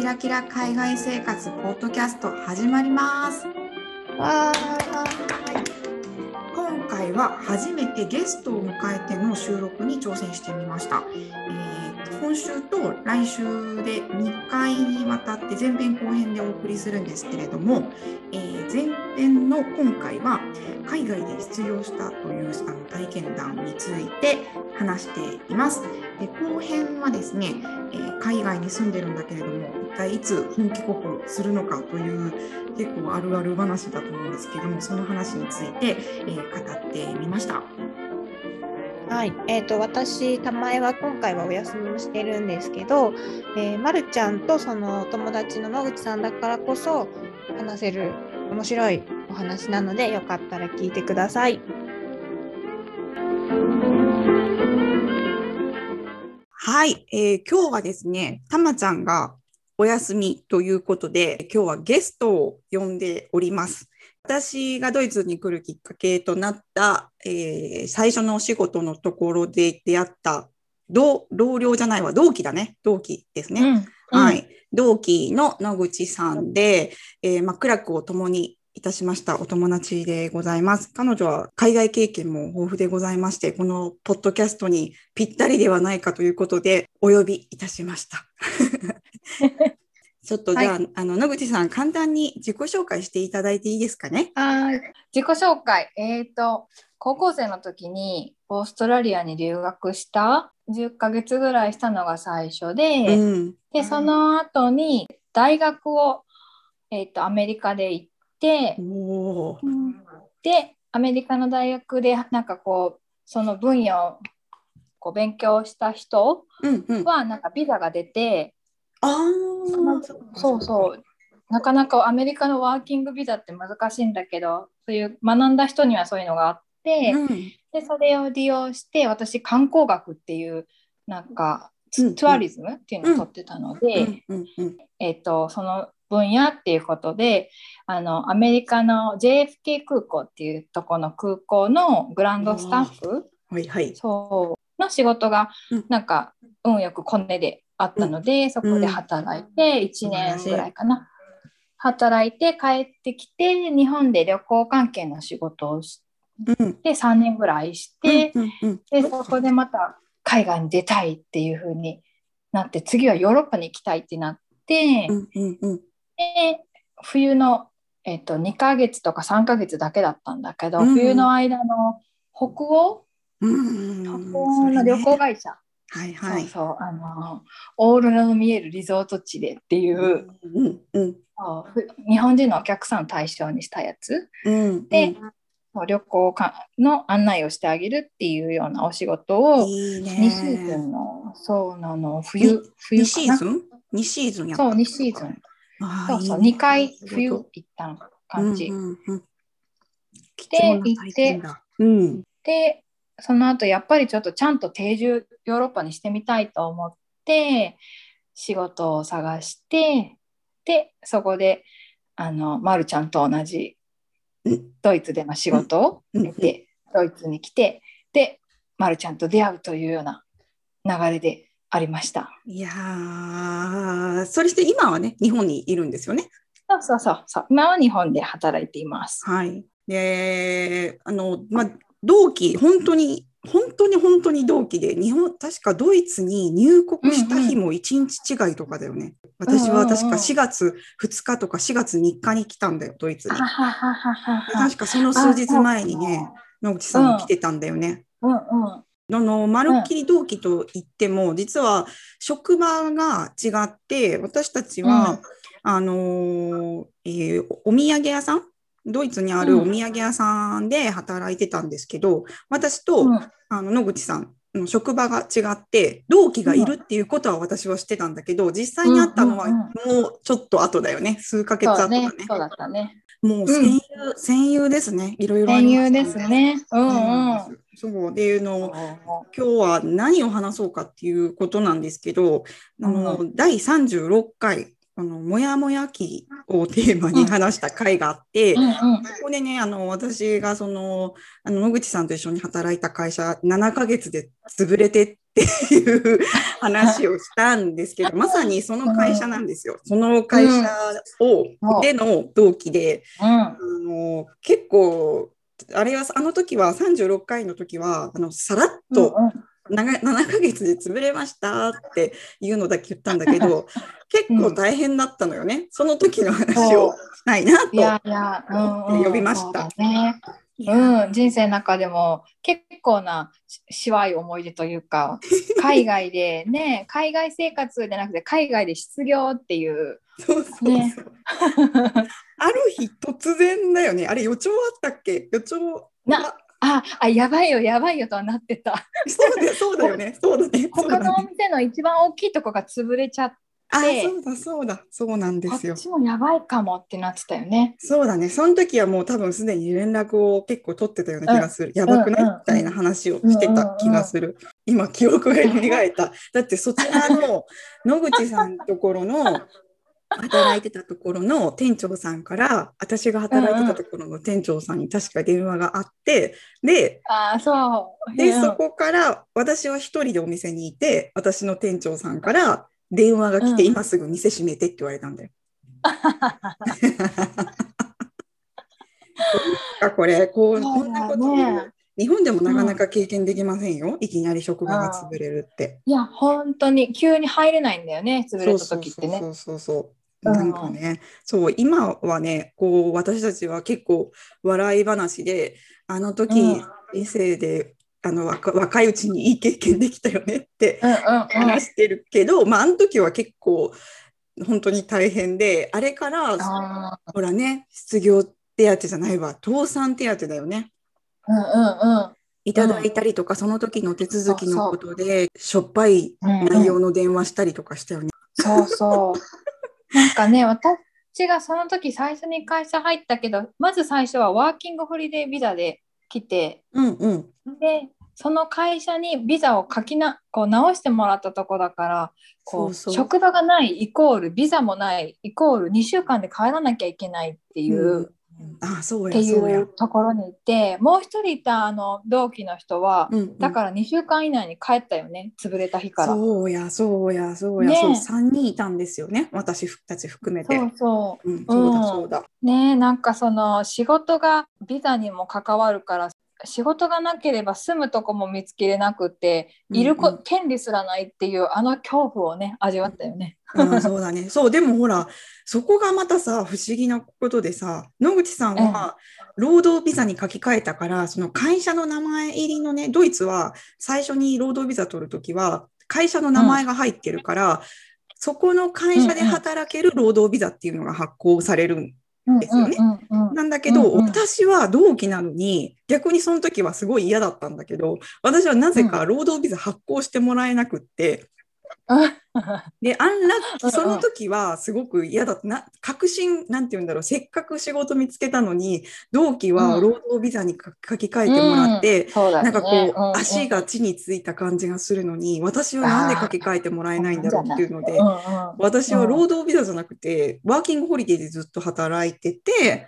キラキラ海外生活ポッドキャスト始まります。わ今回は初めてゲストを迎えての収録に挑戦してみました。えー今週と来週で2回にわたって前編後編でお送りするんですけれども、えー前編の今回は海外で失業したというあの体験談について話しています。で後編はですね、えー海外に住んでるんだけれども一体いつ本帰国するのかという結構あるある話だと思うんですけどもその話について、えー語ってみました。はい、えー、と私、玉江は今回はお休みをしてるんですけど、えー、まるちゃんとその友達の野口さんだからこそ話せる面白いお話なのでよかったら聞いてください。はい、えー今日はですね、たまちゃんがお休みということで、今日はゲストを呼んでおります。私がドイツに来るきっかけとなった、えー最初のお仕事のところで出会った同同僚じゃないわ、同期だね、同期ですね。はい、同期の野口さんで、えーまあ、苦楽を共にいたしましたお友達でございます。彼女は海外経験も豊富でございまして、このポッドキャストにぴったりではないかということでお呼びいたしました。ちょっとじゃあ、あの野口さん、簡単に自己紹介していただいていいですかね？はい。自己紹介。えっ、と、高校生の時にオーストラリアに留学した10ヶ月ぐらいしたのが最初で、うん、で、その後に大学を、えっ、と、アメリカで行って、で、アメリカの大学でなんかこう、その分野をこう勉強した人はなんかビザが出て、あー。そうそう。なかなかアメリカのワーキングビザって難しいんだけど、そういう学んだ人にはそういうのがあって、うん。でそれを利用して私観光学っていうなんかうんうん。ツアリズムっていうのを取ってたので、えっとその分野っていうことであのアメリカの JFK 空港っていうところの空港のグランドスタッフはいはい。そう。の仕事がうん。なんか運よくコネであったので、そこで働いて1年ぐらいかな、働いて帰ってきて日本で旅行関係の仕事をしうん。て3年ぐらいして、うんうんでそこでまた海外に出たいっていう風になって次はヨーロッパに行きたいってなって、うんうんうん。で冬の、えっと2ヶ月とか3ヶ月だけだったんだけど、うん。冬の間の北欧？うん。北うん欧の旅行会社、はいはい。そうそう。あのオーロラの見えるリゾート地でっていう、うんうんそうふ日本人のお客さんを対象にしたやつ。うんで、旅行かの案内をしてあげるっていうようなお仕事をいいね。2シーズンのそうなの冬冬2シーズン？ン ?2 シーズンやったそう2シーズン。そうそういいね。2回冬行った感じ、うんうんうん。貴で重な体験だ。うん。でその後やっぱりちょっとちゃんと定住ヨーロッパにしてみたいと思って仕事を探してでそこであの、ま、るちゃんと同じうんドイツでの仕事をうん得て、ドイツに来てで、ま、るちゃんと出会うというような流れでありました。いやーそれして今はね日本にいるんですよね？そうそうそうそう今は日本で働いています。はい。であのまあ同期本当に本当に本当に同期で日本確かドイツに入国した日も1日違いとかだよね。私は確か4月2日とか4月3日に来たんだよドイツに。確かその数日前にね野口さんも来てたんだよね。うんうん。あの、まるっきり同期と言っても、実は職場が違って、私たちは、うん。あのーえーお土産屋さんドイツにあるお土産屋さんで働いてたんですけど、私と、うんあの野口さんの職場が違って、同期がいるっていうことは私は知ってたんだけど、実際に会ったのはうんうんもうちょっと後だよね。数ヶ月後だね。ねそうだったね。もう戦友、戦友ですね。いろいろあ戦ります友ですね。うんうん。そうでいうの今日は何を話そうかっていうことなんですけど、あの第36回このもやもや期をテーマに話した回があって、うんうん。ここでね、あの、私がその、あの、野口さんと一緒に働いた会社、7ヶ月で潰れてっていう話をしたんですけど、まさにその会社なんですよ。その会社を、での同期で、あの、結構、あれは、あの時は、36回の時は、あの、さらっと、長7ヶ月で潰れましたっていうのだけ言ったんだけど、結構大変だったのよね。その時の話をしたいなと呼びました。そうだね。うん、人生の中でも結構なししわい思い出というか 海外でね海外生活じゃなくて海外で失業っていうそうそうそう。ね。ある日突然だよね。あれ予兆あったっけ？予兆なああやばいよやばいよとはなってたそうだよ そうだよね。そうだね。他のお。店の一番大きいとこが潰れちゃってあ、でそうだそうだ。そうなんですよこっ。ちもやばいかもってなってたよねそうだね。その時はもう多分すでに連絡を結構取ってたような気がする。やばくない？うんみたいな話をしてた気がする。今記憶が蘇った。だってそちらの野口さんのところの働いてたところの店長さんから私が働いてたところの店長さんに確か電話があって、で、ああそうで、うんそこから私は一人でお店にいて、私の店長さんから電話が来て、うん今すぐ店閉めてって言われたんだよ。あ これこう、こんなこと、ね日本でもなかなか経験できませんよ。いきなり職場が潰れるって。いや本当に急に入れないんだよね潰れた時ってねそうそうそうそう。うん。なんかね、そう今はねこう私たちは結構笑い話であの時、うん。人生であの若若いうちにいい経験できたよねってうんうんうん。話してるけど、まああの時は結構本当に大変であれからあほらね失業手当じゃないわ倒産手当だよね。ーうんうん。いただいたりとか、その時の手続きのことでしょっぱいうんうん。内容の電話したりとかしたよね。そうそう。なんかね、私がその時最初に会社入ったけど、まず最初はワーキングホリデービザで来て、うんうん。で、その会社にビザを書きな、こう直してもらったとこだから、こうそうそう。職場がないイコールビザもないイコール2週間で帰らなきゃいけないっていう、うんあそうっていう。ところに行って、もう一人いたあの同期の人は、うんうんだから2週間以内に帰ったよね、潰れた日から。そうやそうやそうや、ねそう3人いたんですよね私たち含めて。そうそう。うん、そうだそうだ。ねえなんかその仕事がビザにも関わるから仕事がなければ住むとこも見つけれなくっているこ、うんうん権利すらないっていうあの恐怖をね味わったよね。うん、そうだね。そう、でもほら、そこがまたさ、不思議なことでさ、野口さんは労働ビザに書き換えたから、その会社の名前入りのね、ドイツは最初に労働ビザ取るときは、会社の名前が入ってるから、そこの会社で働ける労働ビザっていうのが発行されるんですよね。なんだけど、私は同期なのに、逆にその時はすごい嫌だったんだけど、私はなぜか労働ビザ発行してもらえなくって、で、アンラッキその時はすごく嫌だった。な、確信、なんて言うんだろう、せっかく仕事見つけたのに、同期はうん。労働ビザに書書き換えてもらって、そうだね。なんかこう、うんうん足が地についた感じがするのに、私はなんで書き換えてもらえないんだろうっていうのでうん、うん。私は労働ビザじゃなくて、ワーキングホリデーでずっと働いてて、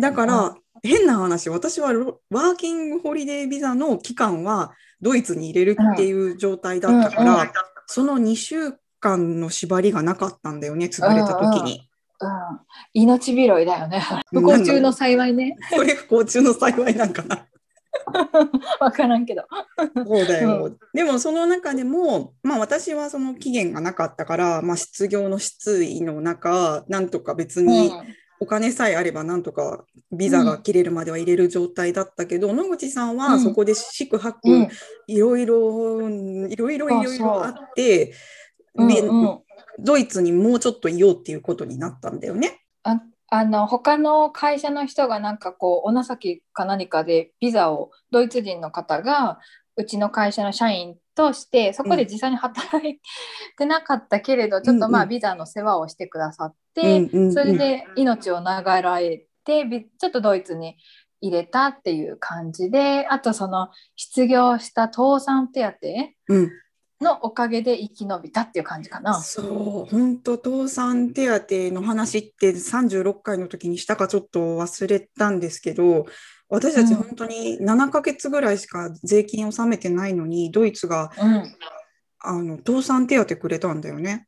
だから、変な話、私はロワーキングホリデービザの期間はドイツに入れるっていう状態だったから、うんうんその2週間の縛りがなかったんだよね、潰れた時に。うん、命拾いだよね。不幸中の幸いね。それ不幸中の幸いなんかな。わからんけど。そうだよ。でもその中でも、まあ私はその期限がなかったから、まあ失業の失意の中、なんとか別にお金さえあればなんとかビザが切れるまでは入れる状態だったけど、野口さんうん。はそこで四苦八苦、うん。いろいろ、いろいろいろいろあって、ドイツにもうちょっといようっていうことになったんだよね。ああの他の会社の人がなんかこうお情けか何かでビザをドイツ人の方がうちの会社の社員としてそこで実際に働いてなかったけれど、ちょっとまあビザの世話をしてくださって、それで命を長らえてびちょっとドイツに入れたっていう感じであとその失業した倒産手当うん、のおかげで生き延びたっていう感じかな。そう、本当倒産手当の話って36回の時にしたかちょっと忘れたんですけど、私たち本当に7ヶ月ぐらいしか税金を納めてないのに、ドイツがうん、あの倒産手当くれたんだよね。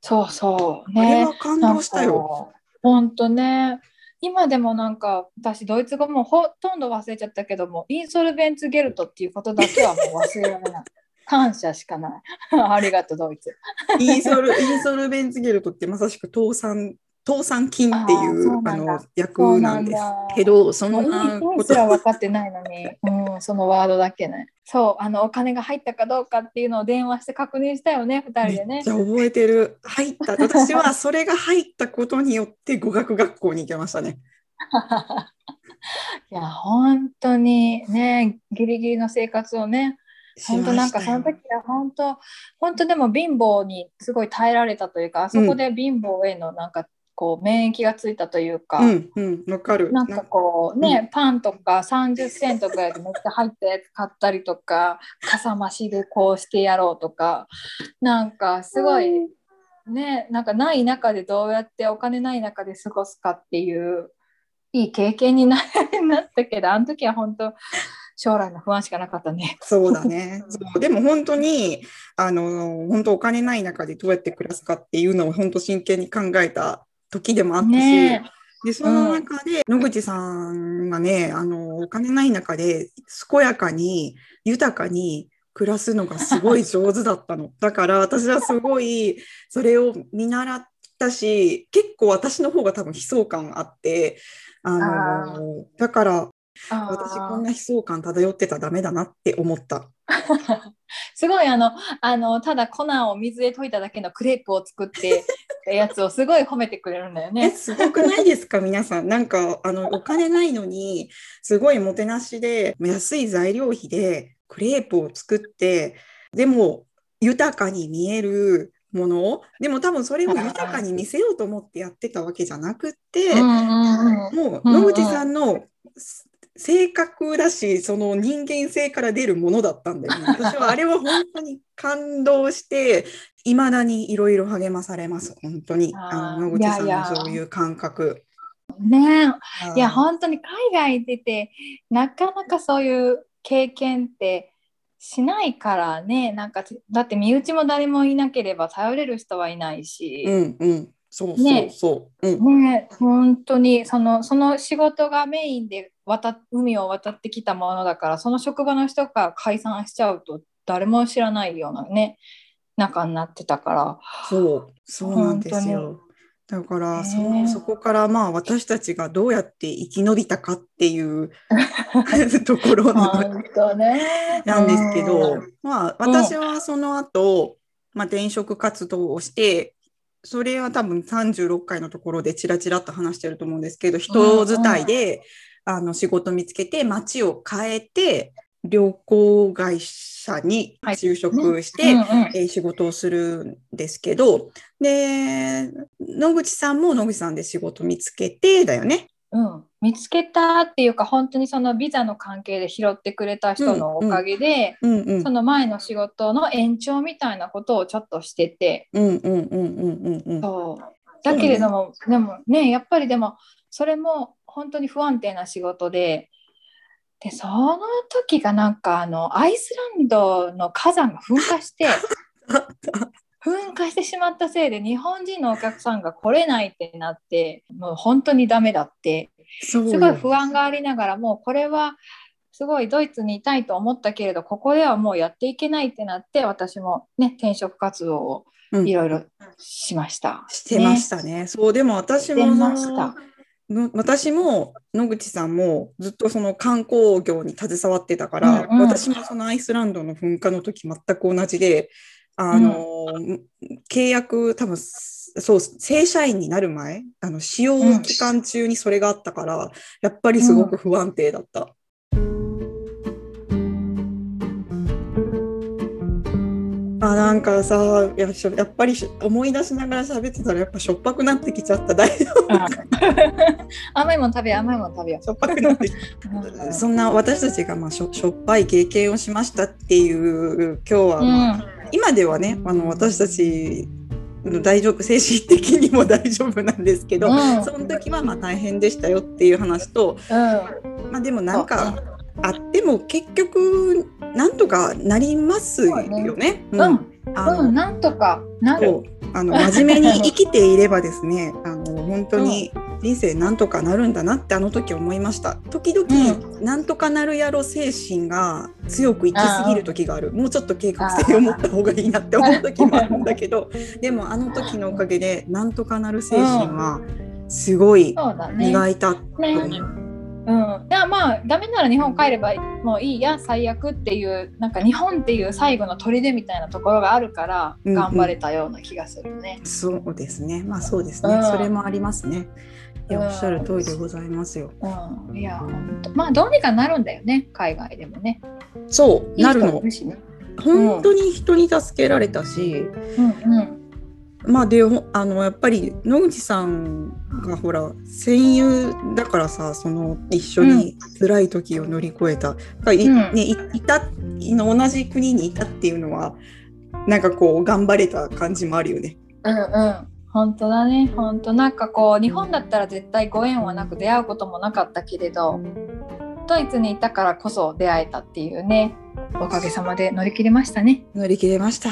そうそうあれね。は感動したよ。本当ね。今でもなんか私ドイツ語もほとんど忘れちゃったけどもインソルベンツゲルトっていうことだけはもう忘れられない。感謝しかない。ありがとうドイツ。インソルインソルベンツゲルトってまさしく倒産倒産金っていううあの役なんですけど、そんもうな意味すら分かってないのに、うん、そのワードだけね。そう、あのお金が入ったかどうかっていうのを電話して確認したよね、2人でねめっち。ゃ覚えてる。入った。私はそれが入ったことによって語学学校に行けましたね。いや、本当にね、ギリギリの生活をね、本当なんかその時は本当、本当でも貧乏にすごい耐えられたというか、あそこで貧乏へのなんかこう免疫がついたというか、うんうん、わかる。なんかこうね、パンとか30セントぐらいでめっちゃ入ったやつ買ったりとか、かさ増しでこうしてやろうとか、なんかすごい、ね、なんかない中でどうやってお金ない中で過ごすかっていう、いい経験にななったけど、あの時は本当、将来の不安しかなかったね。そうだね。そうでも本当に、あの、本当お金ない中でどうやって暮らすかっていうのを本当真剣に考えた時でもあったし、ねで、その中で野口さんがね、あの、お金ない中で健やかに豊かに暮らすのがすごい上手だったの。だから私はすごいそれを見習ったし、結構私の方が多分悲壮感あって、あの、だから私こんな悲壮感漂ってたらダメだなって思った。すごいあのあのただ粉を水で溶いただけのクレープを作って やつをすごい褒めてくれるんだよえ、ね。すごくないですか、皆さん。なんか、あの、お金ないのに、すごいもてなしで、安い材料費でクレープを作って、でも、豊かに見えるもの、でも多分それを豊かに見せようと思ってやってたわけじゃなくって、もう、野口さんの性格だし、その人間性から出るものだったんだよね。私はあれは本当に感動して、いまだにいろいろ励まされます、本当に。あの野口さんいやいや。のそういう感覚。ね。いやはい本当に海外出てなかなかそういう経験ってしないからね。なんかだって身内も誰もいなければ頼れる人はいないし、うんうん、そうそうねそう。うん。ね。本当にそのその仕事がメインで渡海を渡ってきたものだからその職場の人が解散しちゃうと誰も知らないようなね仲になってたから。そう、そうなんです本よ。だから、そねそこからまあ私たちがどうやって生き延びたかっていう ところなんですけどうん、まあ私はその後、まあ転職活動をして、それは多分36回のところでチラチラっと話してると思うんですけど、人伝いで、あの仕事見つけて街を変えて、旅行会社に就職して、うんうん。えー仕事をするんですけど、で、野口さんも野口さんで仕事見つけてだよね。うん、見つけたっていうか本当にそのビザの関係で拾ってくれた人のおかげで、うんうん。そ。の前の仕事の延長みたいなことをちょっとしてて。うんうんうんうんうんうん。そう。だけれども、でもねやっぱりでもそれも本当に不安定な仕事で。でその時がなんかあのアイスランドの火山が噴火して 噴火してしまったせいで日本人のお客さんが来れないってなってもう本当にダメだってすごい不安がありながらもうこれはすごいドイツにいたいと思ったけれどここではもうやっていけないってなって私もね転職活動をいろいろしました。してましたね。そう、でも私もました。の私も野口さんもずっとその観光業に携わってたから、うんうん私もそのアイスランドの噴火の時全く同じで、あの、契約多分そう正社員になる前あの使用期間中にそれがあったから、やっぱりすごく不安定だった。あなんかさややっぱりし思い出しながら喋ってたらやっぱしょっぱくなってきちゃった。大丈夫 甘いもの食べ甘いもの食べよしょっぱくなってそんな私たちがまあしょしょっぱい経験をしましたっていう今日はまあ、今ではねあの私たち大丈夫精神的にも大丈夫なんですけど、うん。その時はまあ大変でしたよっていう話と、うん。まあ、でもなんかあっても結局なんとかなりますよね。うん、うん、うん、なんとかなる。あの真面目に生きていればですねあの本当に人生なんとかなるんだなってあの時思いました。時々、なんとかなるやろ精神が強く生きすぎる時がある。もうちょっと計画性を持った方がいいなって思う時もあるんだけど でもあの時のおかげでなんとかなる精神はすごい。磨いたと思う。ね。うん、じゃあまあダメなら日本帰ればもういいや最悪っていうなんか日本っていう最後の砦みたいなところがあるからうんうん。頑張れたような気がするね。そうですね。まあそうですね、うん。それもありますねいやうん。おっしゃる通りでございますよ。うん、いや本当まあどうにかなるんだよね海外でもね。そうなるの。本当に人に助けられたし、うんうん。まあでほあのやっぱり野口さんがほら戦友だからさその一緒に辛い時を乗り越えた、うん。ね、いいたいの同じ国にいたっていうのはなんかこう頑張れた感じもあるよね。うんうん本当だね本当なんかこう日本だったら絶対ご縁はなく出会うこともなかったけれどドイツにいたからこそ出会えたっていうねおかげさまで乗り切れましたね。乗り切れました。